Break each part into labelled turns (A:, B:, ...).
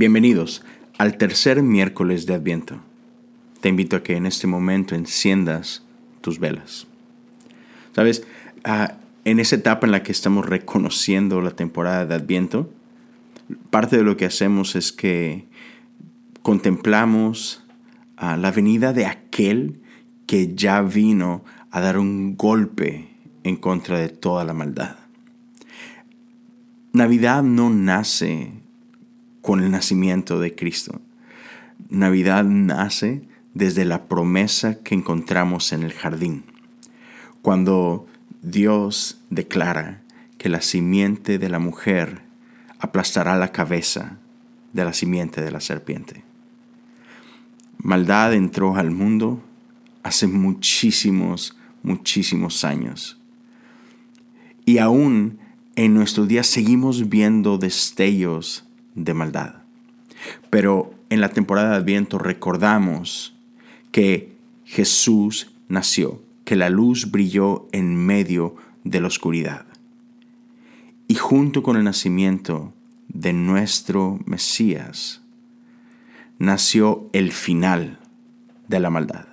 A: Bienvenidos al tercer miércoles de Adviento. Te invito a que en este momento enciendas tus velas. Sabes, ah, en esa etapa en la que estamos reconociendo la temporada de Adviento, parte de lo que hacemos es que contemplamos ah, la venida de aquel que ya vino a dar un golpe en contra de toda la maldad. Navidad no nace con el nacimiento de Cristo. Navidad nace desde la promesa que encontramos en el jardín, cuando Dios declara que la simiente de la mujer aplastará la cabeza de la simiente de la serpiente. Maldad entró al mundo hace muchísimos, muchísimos años. Y aún en nuestros días seguimos viendo destellos de maldad. Pero en la temporada de Adviento recordamos que Jesús nació, que la luz brilló en medio de la oscuridad. Y junto con el nacimiento de nuestro Mesías, nació el final de la maldad.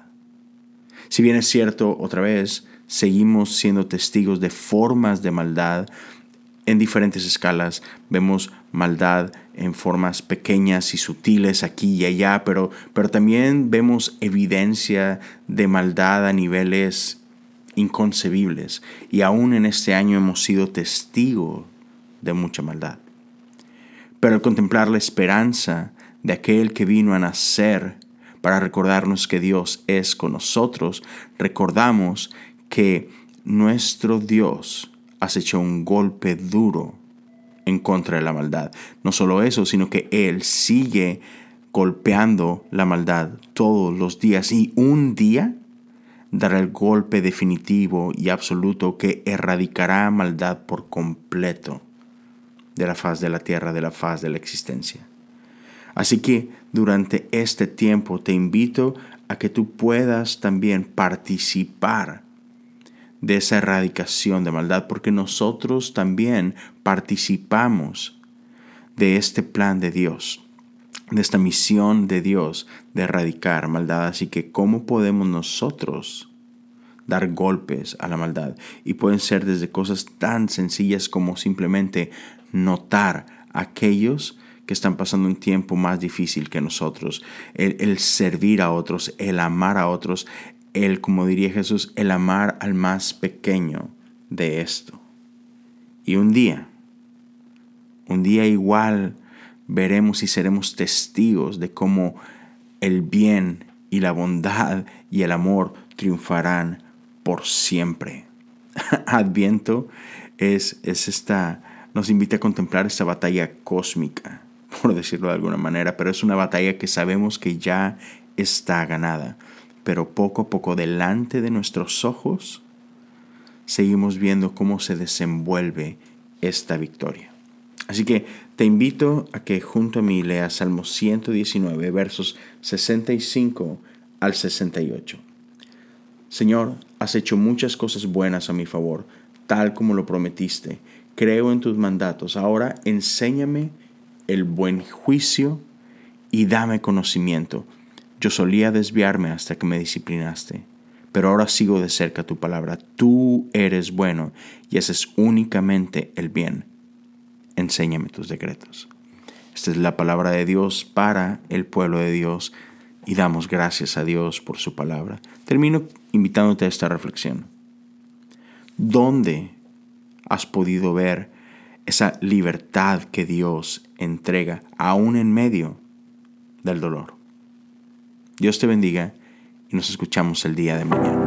A: Si bien es cierto, otra vez, seguimos siendo testigos de formas de maldad en diferentes escalas. Vemos maldad en formas pequeñas y sutiles aquí y allá, pero, pero también vemos evidencia de maldad a niveles inconcebibles. Y aún en este año hemos sido testigos de mucha maldad. Pero al contemplar la esperanza de aquel que vino a nacer para recordarnos que Dios es con nosotros, recordamos que nuestro Dios has hecho un golpe duro en contra de la maldad. No solo eso, sino que Él sigue golpeando la maldad todos los días y un día dará el golpe definitivo y absoluto que erradicará maldad por completo de la faz de la tierra, de la faz de la existencia. Así que durante este tiempo te invito a que tú puedas también participar de esa erradicación de maldad, porque nosotros también participamos de este plan de Dios, de esta misión de Dios de erradicar maldad. Así que, ¿cómo podemos nosotros dar golpes a la maldad? Y pueden ser desde cosas tan sencillas como simplemente notar a aquellos que están pasando un tiempo más difícil que nosotros, el, el servir a otros, el amar a otros, el, como diría Jesús, el amar al más pequeño de esto. Y un día, un día igual veremos y seremos testigos de cómo el bien y la bondad y el amor triunfarán por siempre. Adviento es, es esta, nos invita a contemplar esta batalla cósmica, por decirlo de alguna manera, pero es una batalla que sabemos que ya está ganada pero poco a poco delante de nuestros ojos seguimos viendo cómo se desenvuelve esta victoria. Así que te invito a que junto a mí leas Salmo 119, versos 65 al 68. Señor, has hecho muchas cosas buenas a mi favor, tal como lo prometiste. Creo en tus mandatos. Ahora enséñame el buen juicio y dame conocimiento. Yo solía desviarme hasta que me disciplinaste, pero ahora sigo de cerca tu palabra. Tú eres bueno y haces únicamente el bien. Enséñame tus decretos. Esta es la palabra de Dios para el pueblo de Dios y damos gracias a Dios por su palabra. Termino invitándote a esta reflexión. ¿Dónde has podido ver esa libertad que Dios entrega aún en medio del dolor? Dios te bendiga y nos escuchamos el día de mañana.